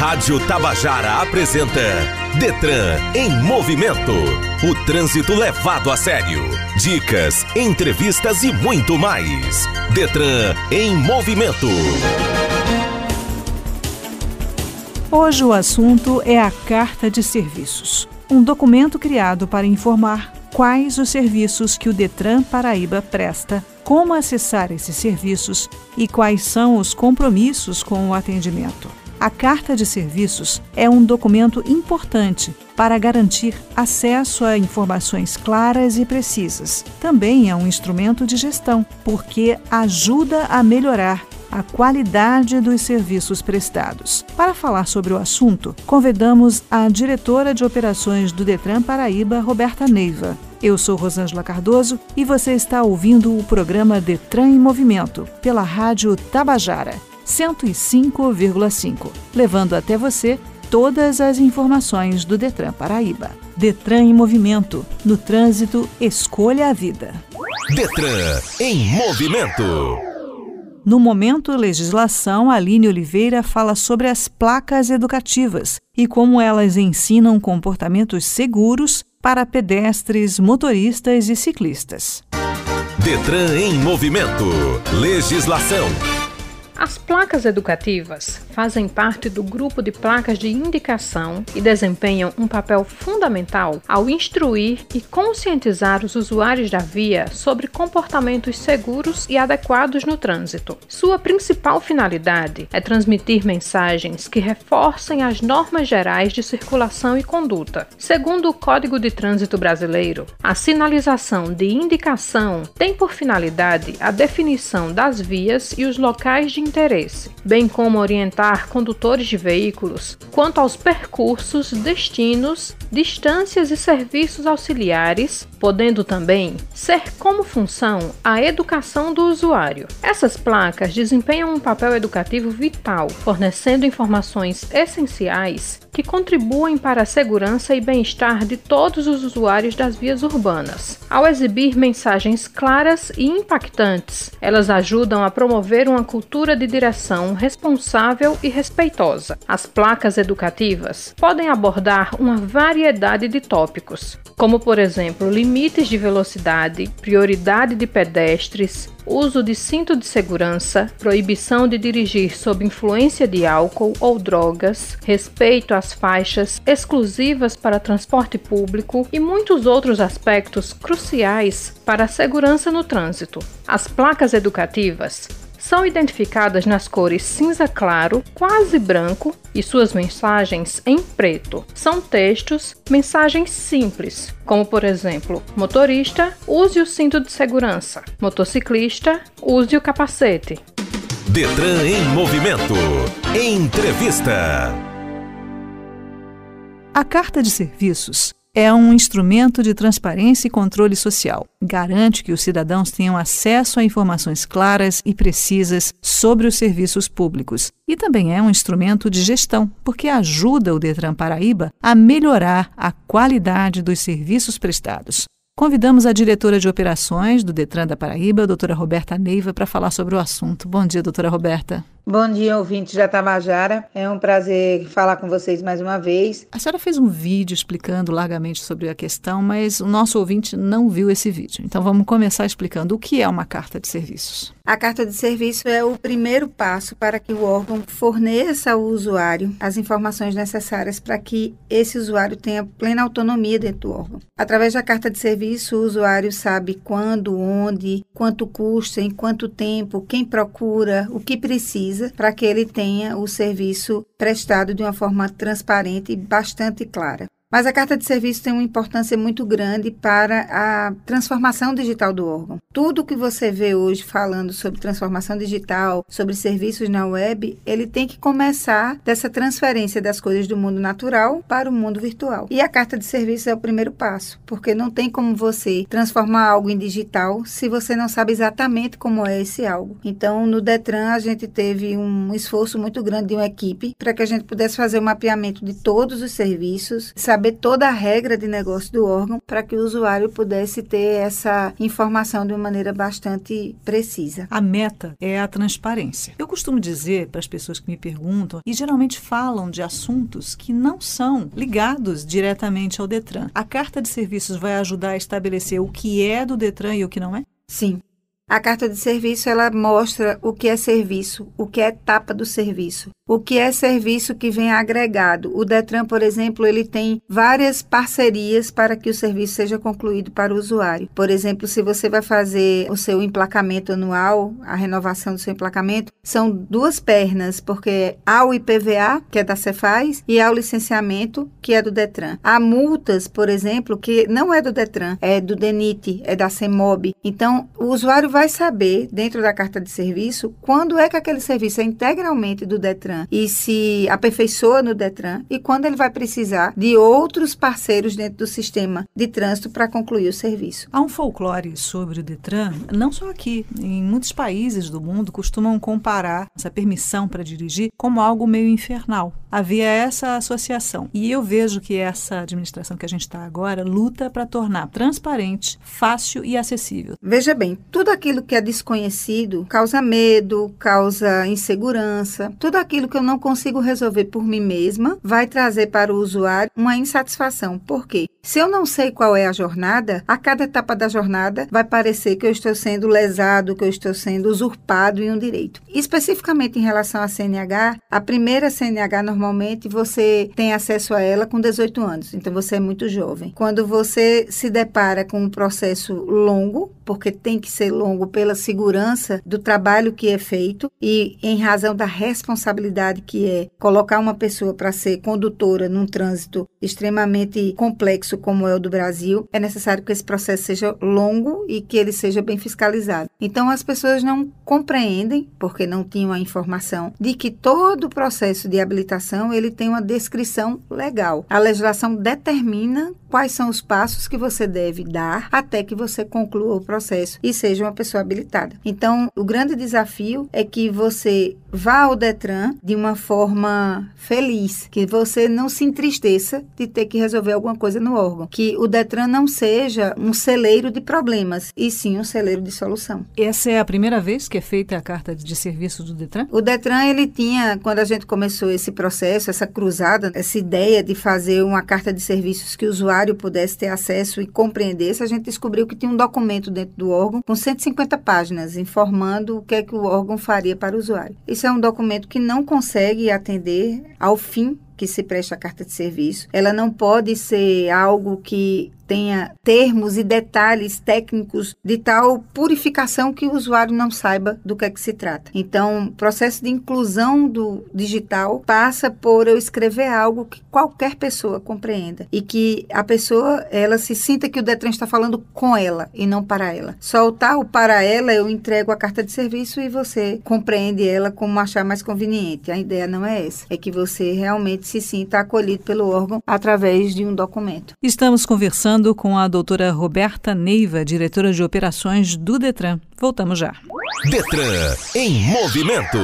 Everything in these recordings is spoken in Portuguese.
Rádio Tabajara apresenta Detran em movimento. O trânsito levado a sério. Dicas, entrevistas e muito mais. Detran em movimento. Hoje o assunto é a Carta de Serviços, um documento criado para informar quais os serviços que o Detran Paraíba presta, como acessar esses serviços e quais são os compromissos com o atendimento. A Carta de Serviços é um documento importante para garantir acesso a informações claras e precisas. Também é um instrumento de gestão, porque ajuda a melhorar a qualidade dos serviços prestados. Para falar sobre o assunto, convidamos a diretora de operações do Detran Paraíba, Roberta Neiva. Eu sou Rosângela Cardoso e você está ouvindo o programa Detran em Movimento pela Rádio Tabajara 105,5, levando até você todas as informações do Detran Paraíba. Detran em Movimento. No trânsito, escolha a vida. Detran em Movimento. No momento legislação, Aline Oliveira fala sobre as placas educativas e como elas ensinam comportamentos seguros para pedestres, motoristas e ciclistas. Detran em movimento. Legislação. As placas educativas fazem parte do grupo de placas de indicação e desempenham um papel fundamental ao instruir e conscientizar os usuários da via sobre comportamentos seguros e adequados no trânsito. Sua principal finalidade é transmitir mensagens que reforcem as normas gerais de circulação e conduta. Segundo o Código de Trânsito Brasileiro, a sinalização de indicação tem por finalidade a definição das vias e os locais de interesse, bem como orientar condutores de veículos quanto aos percursos, destinos, distâncias e serviços auxiliares, podendo também ser como função a educação do usuário. Essas placas desempenham um papel educativo vital, fornecendo informações essenciais que contribuem para a segurança e bem-estar de todos os usuários das vias urbanas. Ao exibir mensagens claras e impactantes, elas ajudam a promover uma cultura de direção responsável e respeitosa. As placas educativas podem abordar uma variedade de tópicos, como por exemplo limites de velocidade, prioridade de pedestres, uso de cinto de segurança, proibição de dirigir sob influência de álcool ou drogas, respeito às faixas exclusivas para transporte público e muitos outros aspectos cruciais para a segurança no trânsito. As placas educativas são identificadas nas cores cinza claro, quase branco e suas mensagens em preto. São textos, mensagens simples, como por exemplo: motorista, use o cinto de segurança. Motociclista, use o capacete. Detran em movimento. Entrevista. A carta de serviços é um instrumento de transparência e controle social. Garante que os cidadãos tenham acesso a informações claras e precisas sobre os serviços públicos. E também é um instrumento de gestão, porque ajuda o Detran Paraíba a melhorar a qualidade dos serviços prestados. Convidamos a diretora de operações do Detran da Paraíba, doutora Roberta Neiva, para falar sobre o assunto. Bom dia, doutora Roberta. Bom dia, ouvintes da Tabajara. É um prazer falar com vocês mais uma vez. A senhora fez um vídeo explicando largamente sobre a questão, mas o nosso ouvinte não viu esse vídeo. Então vamos começar explicando o que é uma carta de serviços. A carta de serviço é o primeiro passo para que o órgão forneça ao usuário as informações necessárias para que esse usuário tenha plena autonomia dentro do órgão. Através da carta de serviço, o usuário sabe quando, onde, quanto custa, em quanto tempo, quem procura, o que precisa para que ele tenha o serviço prestado de uma forma transparente e bastante clara. Mas a carta de serviço tem uma importância muito grande para a transformação digital do órgão. Tudo que você vê hoje falando sobre transformação digital, sobre serviços na web, ele tem que começar dessa transferência das coisas do mundo natural para o mundo virtual. E a carta de serviço é o primeiro passo, porque não tem como você transformar algo em digital se você não sabe exatamente como é esse algo. Então, no Detran, a gente teve um esforço muito grande de uma equipe para que a gente pudesse fazer o um mapeamento de todos os serviços, saber saber toda a regra de negócio do órgão para que o usuário pudesse ter essa informação de uma maneira bastante precisa. A meta é a transparência. Eu costumo dizer para as pessoas que me perguntam e geralmente falam de assuntos que não são ligados diretamente ao Detran. A carta de serviços vai ajudar a estabelecer o que é do Detran e o que não é? Sim. A carta de serviço ela mostra o que é serviço, o que é etapa do serviço, o que é serviço que vem agregado. O Detran, por exemplo, ele tem várias parcerias para que o serviço seja concluído para o usuário. Por exemplo, se você vai fazer o seu emplacamento anual, a renovação do seu emplacamento, são duas pernas, porque há o IPVA, que é da Cefaz, e há o licenciamento, que é do Detran. Há multas, por exemplo, que não é do Detran, é do DENIT, é da CEMOB. Então, o usuário vai saber, dentro da carta de serviço, quando é que aquele serviço é integralmente do Detran e se aperfeiçoa no Detran e quando ele vai precisar de outros parceiros dentro do sistema de trânsito para concluir o serviço. Há um folclore sobre o Detran, não só aqui, em muitos países do mundo costumam comparar essa permissão para dirigir como algo meio infernal. Havia essa associação. E eu vejo que essa administração que a gente está agora luta para tornar transparente, fácil e acessível. Veja bem, tudo aquilo que é desconhecido causa medo, causa insegurança, tudo aquilo que eu não consigo resolver por mim mesma vai trazer para o usuário uma insatisfação. Por quê? Se eu não sei qual é a jornada, a cada etapa da jornada vai parecer que eu estou sendo lesado, que eu estou sendo usurpado em um direito. Especificamente em relação à CNH, a primeira CNH normalmente você tem acesso a ela com 18 anos, então você é muito jovem. Quando você se depara com um processo longo, porque tem que ser longo pela segurança do trabalho que é feito e em razão da responsabilidade que é colocar uma pessoa para ser condutora num trânsito extremamente complexo como é o do Brasil, é necessário que esse processo seja longo e que ele seja bem fiscalizado. Então as pessoas não compreendem, porque não tinham a informação de que todo o processo de habilitação ele tem uma descrição legal. A legislação determina quais são os passos que você deve dar até que você conclua o processo e seja uma pessoa habilitada. Então, o grande desafio é que você vá ao Detran de uma forma feliz, que você não se entristeça de ter que resolver alguma coisa no órgão, que o Detran não seja um celeiro de problemas, e sim um celeiro de solução. Essa é a primeira vez que é feita a carta de serviço do Detran? O Detran, ele tinha, quando a gente começou esse processo, essa cruzada, essa ideia de fazer uma carta de serviços que o usuário pudesse ter acesso e compreendesse, a gente descobriu que tinha um documento dentro do órgão com 150 páginas, informando o que é que o órgão faria para o usuário. Isso é um documento que não consegue atender ao fim que se presta a carta de serviço. Ela não pode ser algo que tenha termos e detalhes técnicos de tal purificação que o usuário não saiba do que é que se trata. Então, o processo de inclusão do digital passa por eu escrever algo que qualquer pessoa compreenda e que a pessoa ela se sinta que o Detran está falando com ela e não para ela. Soltar o para ela, eu entrego a carta de serviço e você compreende ela como achar mais conveniente. A ideia não é essa, é que você realmente se sinta acolhido pelo órgão através de um documento. Estamos conversando conversando com a doutora Roberta Neiva, diretora de operações do Detran. Voltamos já. Detran em movimento.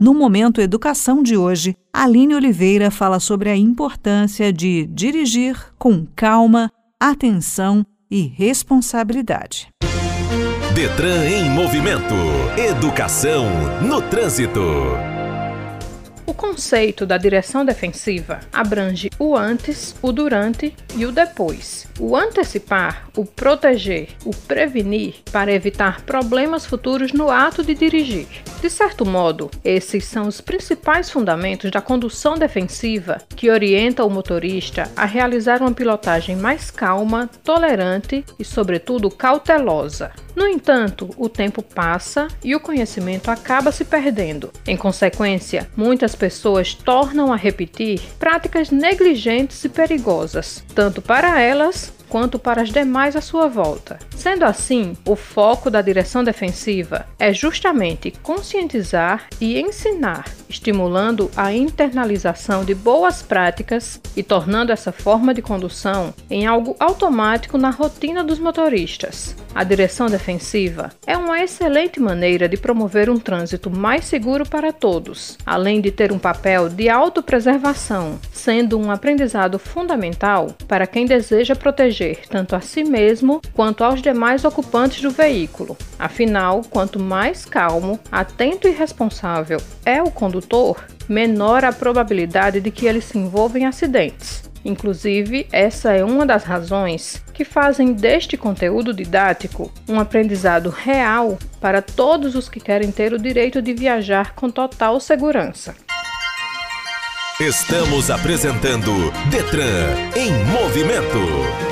No momento Educação de hoje, Aline Oliveira fala sobre a importância de dirigir com calma, atenção e responsabilidade. Detran em movimento. Educação no trânsito. O conceito da direção defensiva abrange o antes, o durante e o depois. O antecipar, o proteger, o prevenir para evitar problemas futuros no ato de dirigir. De certo modo, esses são os principais fundamentos da condução defensiva que orienta o motorista a realizar uma pilotagem mais calma, tolerante e, sobretudo, cautelosa. No entanto, o tempo passa e o conhecimento acaba se perdendo. Em consequência, muitas pessoas tornam a repetir práticas negligentes e perigosas, tanto para elas quanto para as demais à sua volta. Sendo assim, o foco da direção defensiva é justamente conscientizar e ensinar, estimulando a internalização de boas práticas e tornando essa forma de condução em algo automático na rotina dos motoristas. A direção defensiva é uma excelente maneira de promover um trânsito mais seguro para todos, além de ter um papel de autopreservação, sendo um aprendizado fundamental para quem deseja proteger tanto a si mesmo quanto aos demais ocupantes do veículo. Afinal, quanto mais calmo, atento e responsável é o condutor, menor a probabilidade de que ele se envolva em acidentes. Inclusive, essa é uma das razões que fazem deste conteúdo didático um aprendizado real para todos os que querem ter o direito de viajar com total segurança. Estamos apresentando Detran em movimento.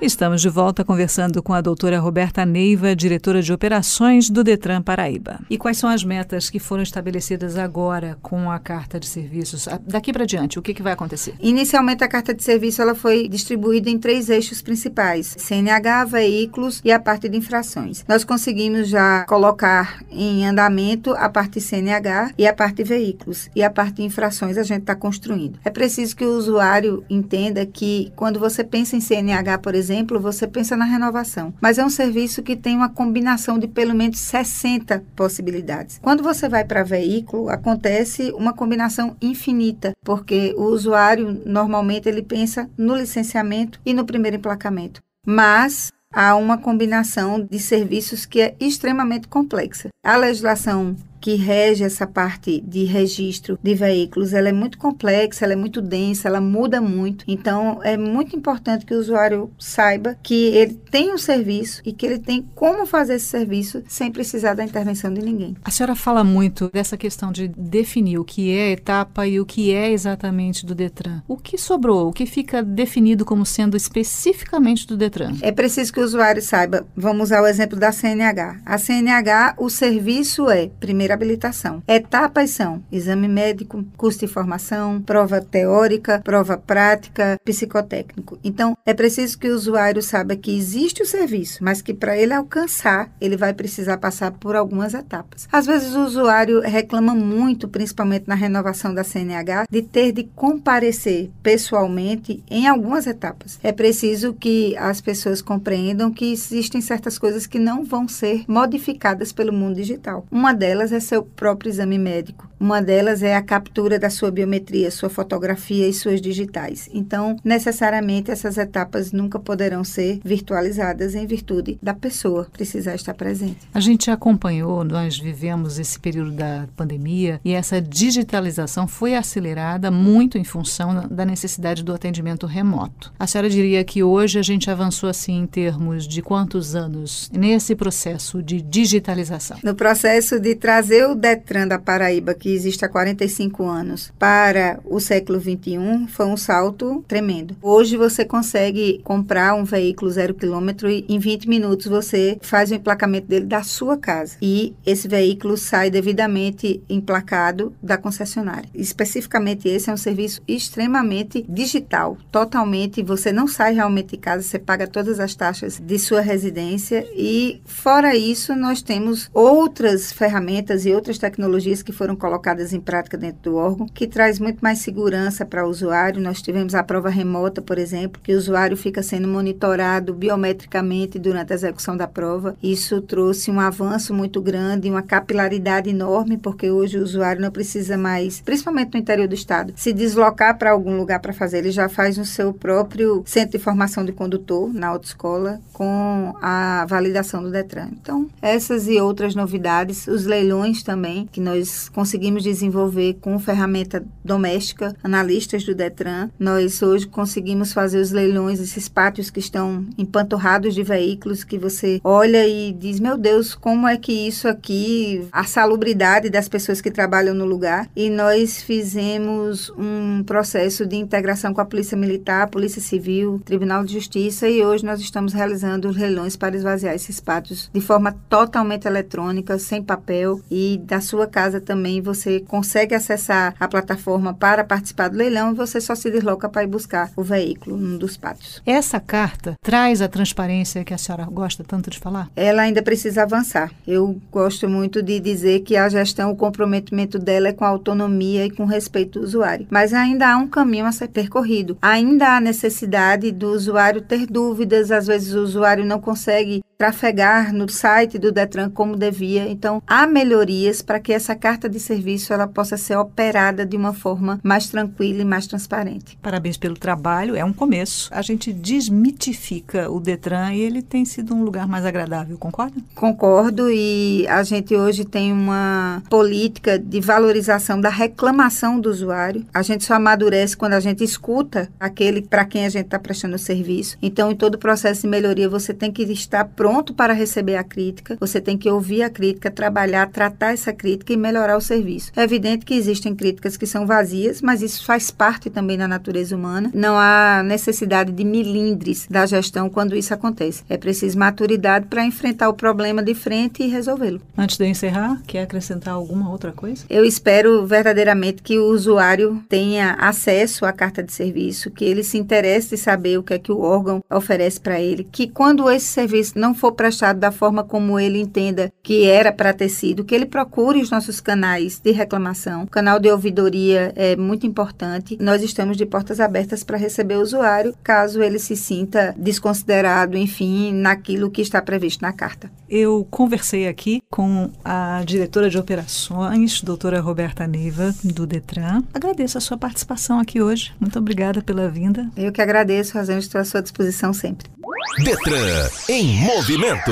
Estamos de volta conversando com a doutora Roberta Neiva, diretora de operações do Detran Paraíba. E quais são as metas que foram estabelecidas agora com a carta de serviços? Daqui para diante, o que, que vai acontecer? Inicialmente, a carta de serviço ela foi distribuída em três eixos principais: CNH, veículos e a parte de infrações. Nós conseguimos já colocar em andamento a parte CNH e a parte veículos. E a parte de infrações a gente está construindo. É preciso que o usuário entenda que quando você pensa em CNH, por exemplo, exemplo, você pensa na renovação, mas é um serviço que tem uma combinação de pelo menos 60 possibilidades. Quando você vai para veículo, acontece uma combinação infinita, porque o usuário normalmente ele pensa no licenciamento e no primeiro emplacamento. Mas há uma combinação de serviços que é extremamente complexa. A legislação que rege essa parte de registro de veículos, ela é muito complexa, ela é muito densa, ela muda muito. Então, é muito importante que o usuário saiba que ele tem um serviço e que ele tem como fazer esse serviço sem precisar da intervenção de ninguém. A senhora fala muito dessa questão de definir o que é etapa e o que é exatamente do Detran. O que sobrou? O que fica definido como sendo especificamente do Detran? É preciso que o usuário saiba. Vamos usar o exemplo da CNH. A CNH, o serviço é, primeiro primeira habilitação. Etapas são exame médico, curso de formação, prova teórica, prova prática, psicotécnico. Então, é preciso que o usuário saiba que existe o serviço, mas que para ele alcançar, ele vai precisar passar por algumas etapas. Às vezes o usuário reclama muito, principalmente na renovação da CNH, de ter de comparecer pessoalmente em algumas etapas. É preciso que as pessoas compreendam que existem certas coisas que não vão ser modificadas pelo mundo digital. Uma delas é é seu próprio exame médico. Uma delas é a captura da sua biometria, sua fotografia e suas digitais. Então, necessariamente, essas etapas nunca poderão ser virtualizadas em virtude da pessoa precisar estar presente. A gente acompanhou, nós vivemos esse período da pandemia e essa digitalização foi acelerada muito em função da necessidade do atendimento remoto. A senhora diria que hoje a gente avançou assim em termos de quantos anos nesse processo de digitalização? No processo de trazer o Detran da Paraíba, que existe há 45 anos, para o século 21 foi um salto tremendo. Hoje você consegue comprar um veículo zero quilômetro e em 20 minutos você faz o emplacamento dele da sua casa. E esse veículo sai devidamente emplacado da concessionária. Especificamente esse é um serviço extremamente digital, totalmente. Você não sai realmente de casa, você paga todas as taxas de sua residência. E fora isso, nós temos outras ferramentas e outras tecnologias que foram colocadas em prática dentro do órgão, que traz muito mais segurança para o usuário. Nós tivemos a prova remota, por exemplo, que o usuário fica sendo monitorado biometricamente durante a execução da prova. Isso trouxe um avanço muito grande, uma capilaridade enorme, porque hoje o usuário não precisa mais, principalmente no interior do estado, se deslocar para algum lugar para fazer. Ele já faz no seu próprio centro de formação de condutor, na autoescola, com a validação do Detran. Então, essas e outras novidades, os leilões também, que nós conseguimos desenvolver com ferramenta doméstica, analistas do Detran. Nós hoje conseguimos fazer os leilões, esses pátios que estão empanturrados de veículos, que você olha e diz: Meu Deus, como é que isso aqui, a salubridade das pessoas que trabalham no lugar. E nós fizemos um processo de integração com a Polícia Militar, Polícia Civil, Tribunal de Justiça, e hoje nós estamos realizando os leilões para esvaziar esses pátios de forma totalmente eletrônica, sem papel, e e da sua casa também você consegue acessar a plataforma para participar do leilão e você só se desloca para ir buscar o veículo num dos pátios. Essa carta traz a transparência que a senhora gosta tanto de falar? Ela ainda precisa avançar. Eu gosto muito de dizer que a gestão, o comprometimento dela é com a autonomia e com respeito do usuário. Mas ainda há um caminho a ser percorrido. Ainda há necessidade do usuário ter dúvidas, às vezes o usuário não consegue trafegar no site do Detran como devia. Então, há melhorias para que essa carta de serviço ela possa ser operada de uma forma mais tranquila e mais transparente. Parabéns pelo trabalho, é um começo. A gente desmitifica o Detran e ele tem sido um lugar mais agradável, concorda? Concordo e a gente hoje tem uma política de valorização da reclamação do usuário. A gente só amadurece quando a gente escuta aquele para quem a gente está prestando o serviço. Então, em todo o processo de melhoria, você tem que estar pronto pronto para receber a crítica, você tem que ouvir a crítica, trabalhar, tratar essa crítica e melhorar o serviço. É evidente que existem críticas que são vazias, mas isso faz parte também da natureza humana. Não há necessidade de milindres da gestão quando isso acontece. É preciso maturidade para enfrentar o problema de frente e resolvê-lo. Antes de eu encerrar, quer acrescentar alguma outra coisa? Eu espero verdadeiramente que o usuário tenha acesso à carta de serviço, que ele se interesse em saber o que é que o órgão oferece para ele, que quando esse serviço não for prestado da forma como ele entenda que era para ter sido, que ele procure os nossos canais de reclamação. O canal de ouvidoria é muito importante. Nós estamos de portas abertas para receber o usuário, caso ele se sinta desconsiderado, enfim, naquilo que está previsto na carta. Eu conversei aqui com a diretora de operações, doutora Roberta Neiva, do Detran. Agradeço a sua participação aqui hoje. Muito obrigada pela vinda. Eu que agradeço, Razão, estou à sua disposição sempre. Detran em movimento.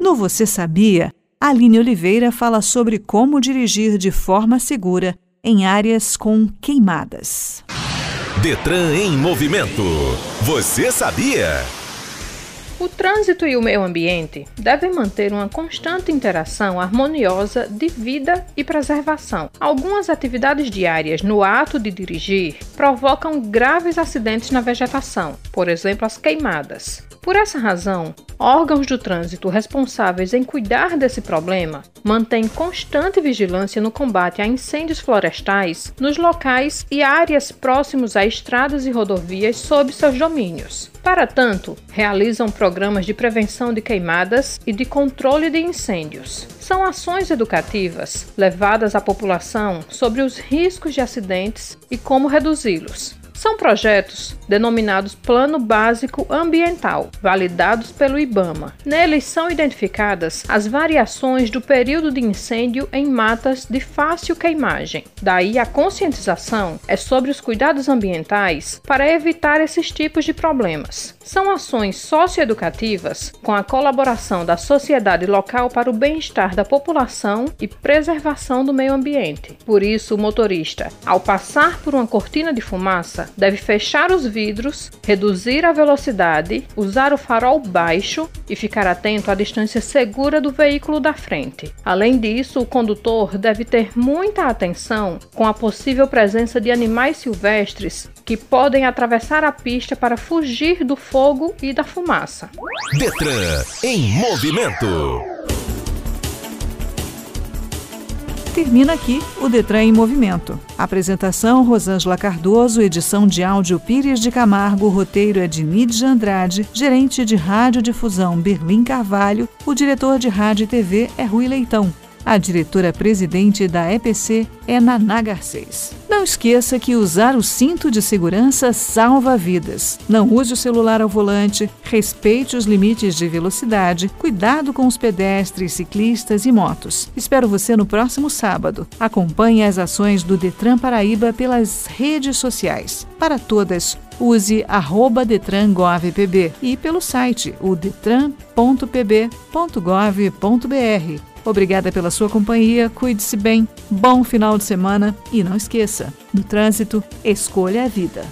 No Você Sabia, Aline Oliveira fala sobre como dirigir de forma segura em áreas com queimadas. Detran em movimento. Você sabia? O trânsito e o meio ambiente devem manter uma constante interação harmoniosa de vida e preservação. Algumas atividades diárias no ato de dirigir provocam graves acidentes na vegetação, por exemplo, as queimadas. Por essa razão, órgãos do trânsito responsáveis em cuidar desse problema mantêm constante vigilância no combate a incêndios florestais nos locais e áreas próximos a estradas e rodovias sob seus domínios. Para tanto, realizam programas de prevenção de queimadas e de controle de incêndios. São ações educativas levadas à população sobre os riscos de acidentes e como reduzi-los. São projetos denominados Plano Básico Ambiental, validados pelo IBAMA. Neles são identificadas as variações do período de incêndio em matas de fácil queimagem. Daí a conscientização é sobre os cuidados ambientais para evitar esses tipos de problemas. São ações socioeducativas com a colaboração da sociedade local para o bem-estar da população e preservação do meio ambiente. Por isso, o motorista, ao passar por uma cortina de fumaça, deve fechar os vidros, reduzir a velocidade, usar o farol baixo e ficar atento à distância segura do veículo da frente. Além disso, o condutor deve ter muita atenção com a possível presença de animais silvestres que podem atravessar a pista para fugir do fogo e da fumaça. Detran em movimento. Termina aqui o Detran em Movimento. Apresentação Rosângela Cardoso, edição de áudio Pires de Camargo, roteiro é de Nídia Andrade, gerente de radiodifusão Berlim Carvalho, o diretor de rádio e TV é Rui Leitão. A diretora-presidente da EPC é Naná Garcês. Não esqueça que usar o cinto de segurança salva vidas. Não use o celular ao volante, respeite os limites de velocidade, cuidado com os pedestres, ciclistas e motos. Espero você no próximo sábado. Acompanhe as ações do Detran Paraíba pelas redes sociais. Para todas, use arroba detrangovpb e pelo site o detran.pb.gov.br. Obrigada pela sua companhia, cuide-se bem, bom final de semana. E não esqueça: no trânsito, escolha a vida.